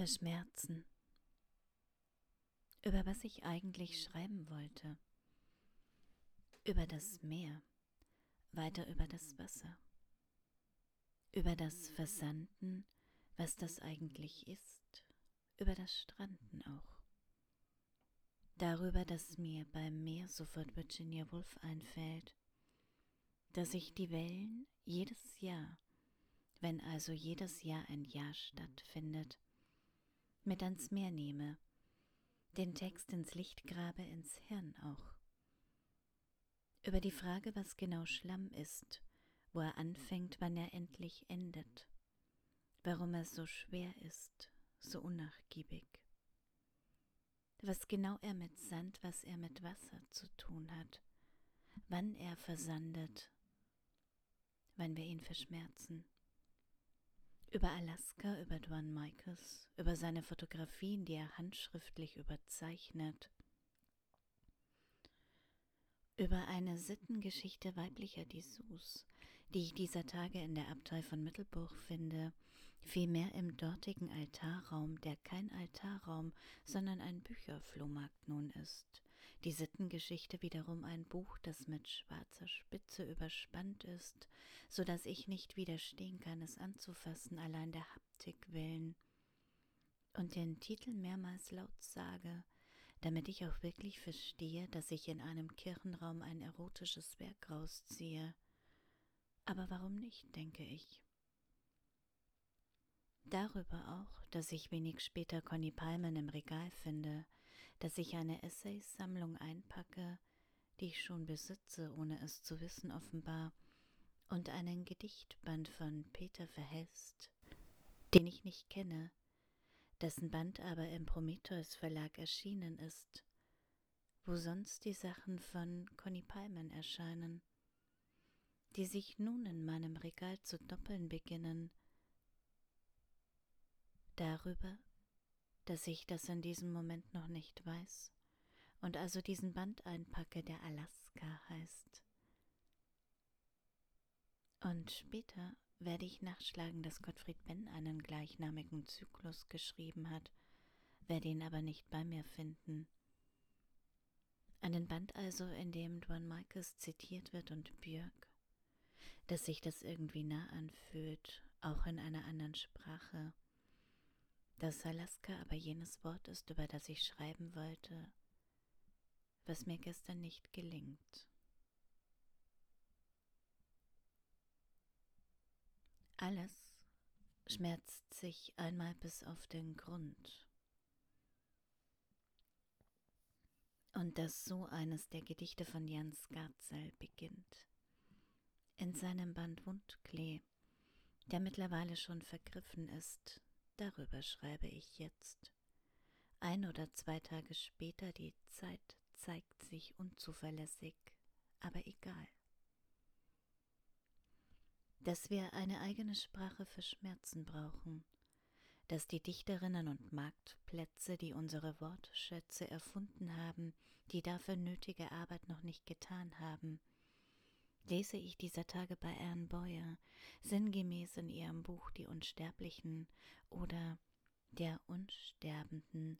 Verschmerzen. Über was ich eigentlich schreiben wollte. Über das Meer, weiter über das Wasser. Über das Versanden, was das eigentlich ist. Über das Stranden auch. Darüber, dass mir beim Meer sofort Virginia Woolf einfällt, dass ich die Wellen jedes Jahr, wenn also jedes Jahr ein Jahr stattfindet, mit ans Meer nehme, den Text ins Licht grabe, ins Hirn auch. Über die Frage, was genau Schlamm ist, wo er anfängt, wann er endlich endet, warum er so schwer ist, so unnachgiebig, was genau er mit Sand, was er mit Wasser zu tun hat, wann er versandet, wann wir ihn verschmerzen über Alaska, über Dwan Michaels, über seine Fotografien, die er handschriftlich überzeichnet, über eine Sittengeschichte weiblicher Dessous, die ich dieser Tage in der Abtei von Mittelburg finde, vielmehr im dortigen Altarraum, der kein Altarraum, sondern ein Bücherflohmarkt nun ist, die Sittengeschichte wiederum ein Buch, das mit schwarzer Spitze überspannt ist, so dass ich nicht widerstehen kann, es anzufassen, allein der Haptik willen, und den Titel mehrmals laut sage, damit ich auch wirklich verstehe, dass ich in einem Kirchenraum ein erotisches Werk rausziehe. Aber warum nicht, denke ich. Darüber auch, dass ich wenig später Conny Palmen im Regal finde, dass ich eine Essaysammlung einpacke, die ich schon besitze, ohne es zu wissen offenbar, und einen Gedichtband von Peter Verhest, den ich nicht kenne, dessen Band aber im Prometheus Verlag erschienen ist, wo sonst die Sachen von Conny Palmen erscheinen, die sich nun in meinem Regal zu doppeln beginnen, darüber dass ich das in diesem Moment noch nicht weiß und also diesen Band einpacke, der Alaska heißt. Und später werde ich nachschlagen, dass Gottfried Benn einen gleichnamigen Zyklus geschrieben hat, werde ihn aber nicht bei mir finden. Einen Band also, in dem Duan Marcus zitiert wird und Björk, dass sich das irgendwie nah anfühlt, auch in einer anderen Sprache, dass Alaska aber jenes Wort ist, über das ich schreiben wollte, was mir gestern nicht gelingt. Alles schmerzt sich einmal bis auf den Grund. Und dass so eines der Gedichte von Jan Skarzel beginnt. In seinem Band Wundklee, der mittlerweile schon vergriffen ist, Darüber schreibe ich jetzt. Ein oder zwei Tage später, die Zeit zeigt sich unzuverlässig, aber egal. Dass wir eine eigene Sprache für Schmerzen brauchen, dass die Dichterinnen und Marktplätze, die unsere Wortschätze erfunden haben, die dafür nötige Arbeit noch nicht getan haben, lese ich dieser Tage bei Anne Boyer, sinngemäß in ihrem Buch Die Unsterblichen oder Der Unsterbenden,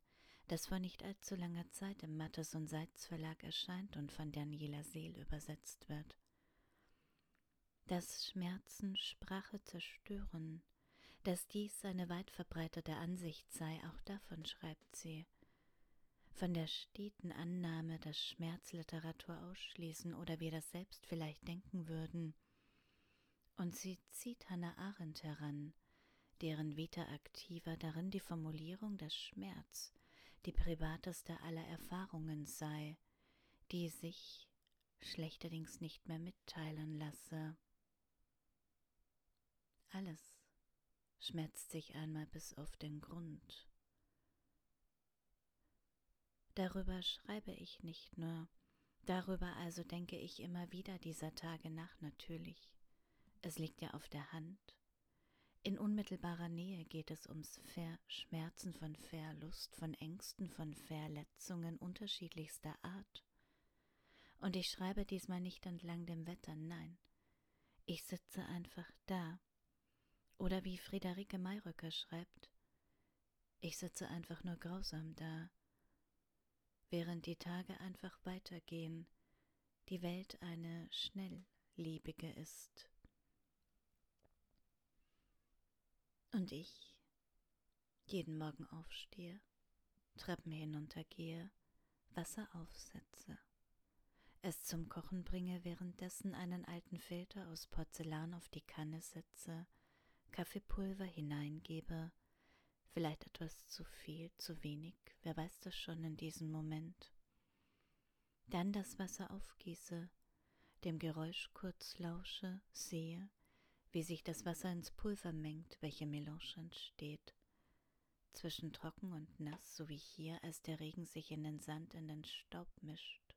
das vor nicht allzu langer Zeit im Mattes und Seitz Verlag erscheint und von Daniela Seel übersetzt wird. Dass Schmerzen Sprache zerstören, dass dies eine weit verbreitete Ansicht sei, auch davon schreibt sie von der steten Annahme, dass Schmerzliteratur ausschließen oder wir das selbst vielleicht denken würden. Und sie zieht Hannah Arendt heran, deren Vita aktiva darin die Formulierung, dass Schmerz die privateste aller Erfahrungen sei, die sich schlechterdings nicht mehr mitteilen lasse. Alles schmerzt sich einmal bis auf den Grund. Darüber schreibe ich nicht nur, darüber also denke ich immer wieder dieser Tage nach natürlich. Es liegt ja auf der Hand. In unmittelbarer Nähe geht es ums Verschmerzen von Verlust, von Ängsten, von Verletzungen unterschiedlichster Art. Und ich schreibe diesmal nicht entlang dem Wetter, nein. Ich sitze einfach da. Oder wie Friederike Mayröcker schreibt, Ich sitze einfach nur grausam da, während die Tage einfach weitergehen, die Welt eine schnelllebige ist. Und ich jeden Morgen aufstehe, Treppen hinuntergehe, Wasser aufsetze, es zum Kochen bringe, währenddessen einen alten Filter aus Porzellan auf die Kanne setze, Kaffeepulver hineingebe, vielleicht etwas zu viel, zu wenig, wer weiß das schon in diesem Moment. Dann das Wasser aufgieße, dem Geräusch kurz lausche, sehe, wie sich das Wasser ins Pulver mengt, welche Melange entsteht. Zwischen trocken und nass, so wie hier, als der Regen sich in den Sand, in den Staub mischt.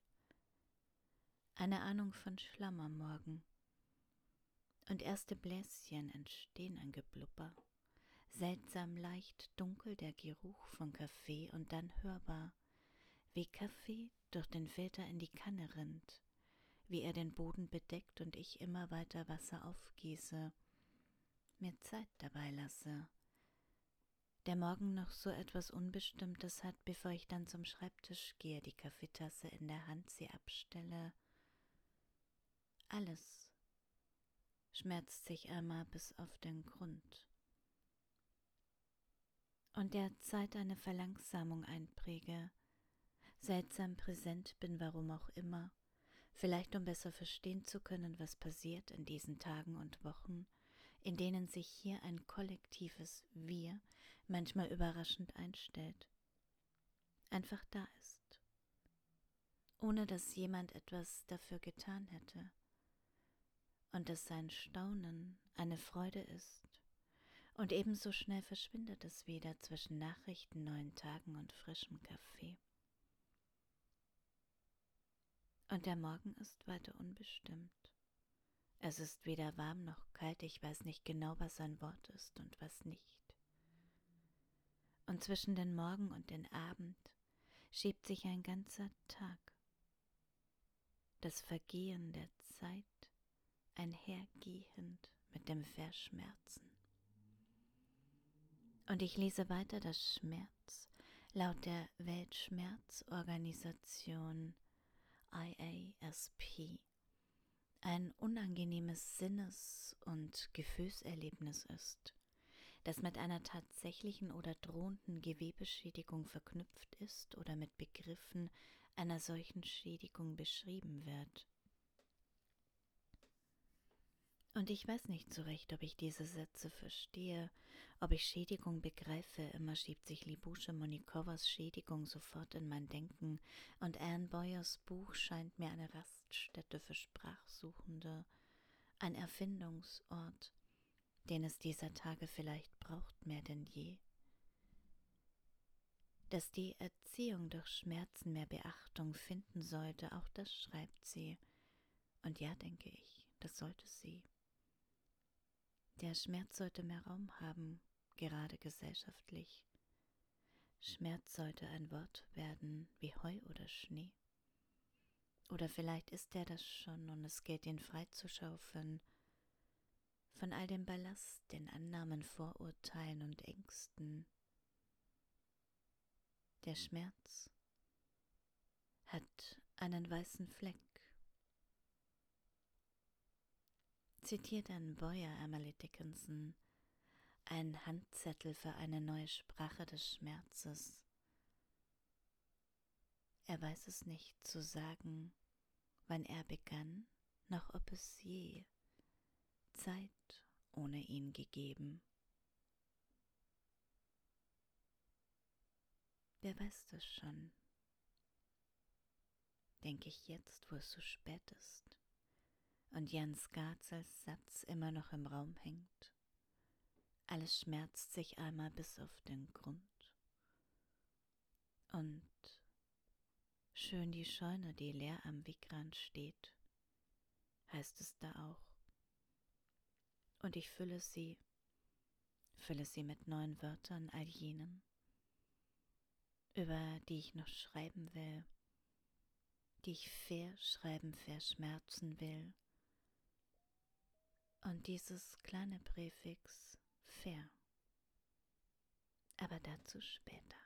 Eine Ahnung von Schlamm am Morgen. Und erste Bläschen entstehen ein Geblubber. Seltsam leicht dunkel der Geruch von Kaffee und dann hörbar, wie Kaffee durch den Filter in die Kanne rinnt, wie er den Boden bedeckt und ich immer weiter Wasser aufgieße, mir Zeit dabei lasse. Der Morgen noch so etwas Unbestimmtes hat, bevor ich dann zum Schreibtisch gehe, die Kaffeetasse in der Hand sie abstelle. Alles schmerzt sich einmal bis auf den Grund. Und der Zeit eine Verlangsamung einpräge, seltsam präsent bin, warum auch immer, vielleicht um besser verstehen zu können, was passiert in diesen Tagen und Wochen, in denen sich hier ein kollektives Wir manchmal überraschend einstellt, einfach da ist, ohne dass jemand etwas dafür getan hätte, und dass sein Staunen eine Freude ist, und ebenso schnell verschwindet es wieder zwischen Nachrichten, neuen Tagen und frischem Kaffee. Und der Morgen ist weiter unbestimmt. Es ist weder warm noch kalt, ich weiß nicht genau, was ein Wort ist und was nicht. Und zwischen den Morgen und den Abend schiebt sich ein ganzer Tag. Das Vergehen der Zeit einhergehend mit dem Verschmerzen. Und ich lese weiter, dass Schmerz laut der Weltschmerzorganisation IASP ein unangenehmes Sinnes- und Gefühlserlebnis ist, das mit einer tatsächlichen oder drohenden Gewebeschädigung verknüpft ist oder mit Begriffen einer solchen Schädigung beschrieben wird. Und ich weiß nicht so recht, ob ich diese Sätze verstehe, ob ich Schädigung begreife. Immer schiebt sich Libusche Monikowas Schädigung sofort in mein Denken, und Anne Boyers Buch scheint mir eine Raststätte für Sprachsuchende, ein Erfindungsort, den es dieser Tage vielleicht braucht mehr denn je. Dass die Erziehung durch Schmerzen mehr Beachtung finden sollte, auch das schreibt sie. Und ja, denke ich, das sollte sie. Der Schmerz sollte mehr Raum haben, gerade gesellschaftlich. Schmerz sollte ein Wort werden wie Heu oder Schnee. Oder vielleicht ist er das schon und es gilt ihn freizuschaufeln von all dem Ballast, den Annahmen, Vorurteilen und Ängsten. Der Schmerz hat einen weißen Fleck zitiert ein Boyer Emily Dickinson, ein Handzettel für eine neue Sprache des Schmerzes. Er weiß es nicht zu sagen, wann er begann, noch ob es je Zeit ohne ihn gegeben. Wer weiß das schon? Denke ich jetzt, wo es so spät ist und Jans Garzels Satz immer noch im Raum hängt. Alles schmerzt sich einmal bis auf den Grund. Und schön die Scheune, die leer am Wegrand steht, heißt es da auch. Und ich fülle sie, fülle sie mit neuen Wörtern, all jenen, über die ich noch schreiben will, die ich fair schreiben, verschmerzen will, und dieses kleine Präfix fair. Aber dazu später.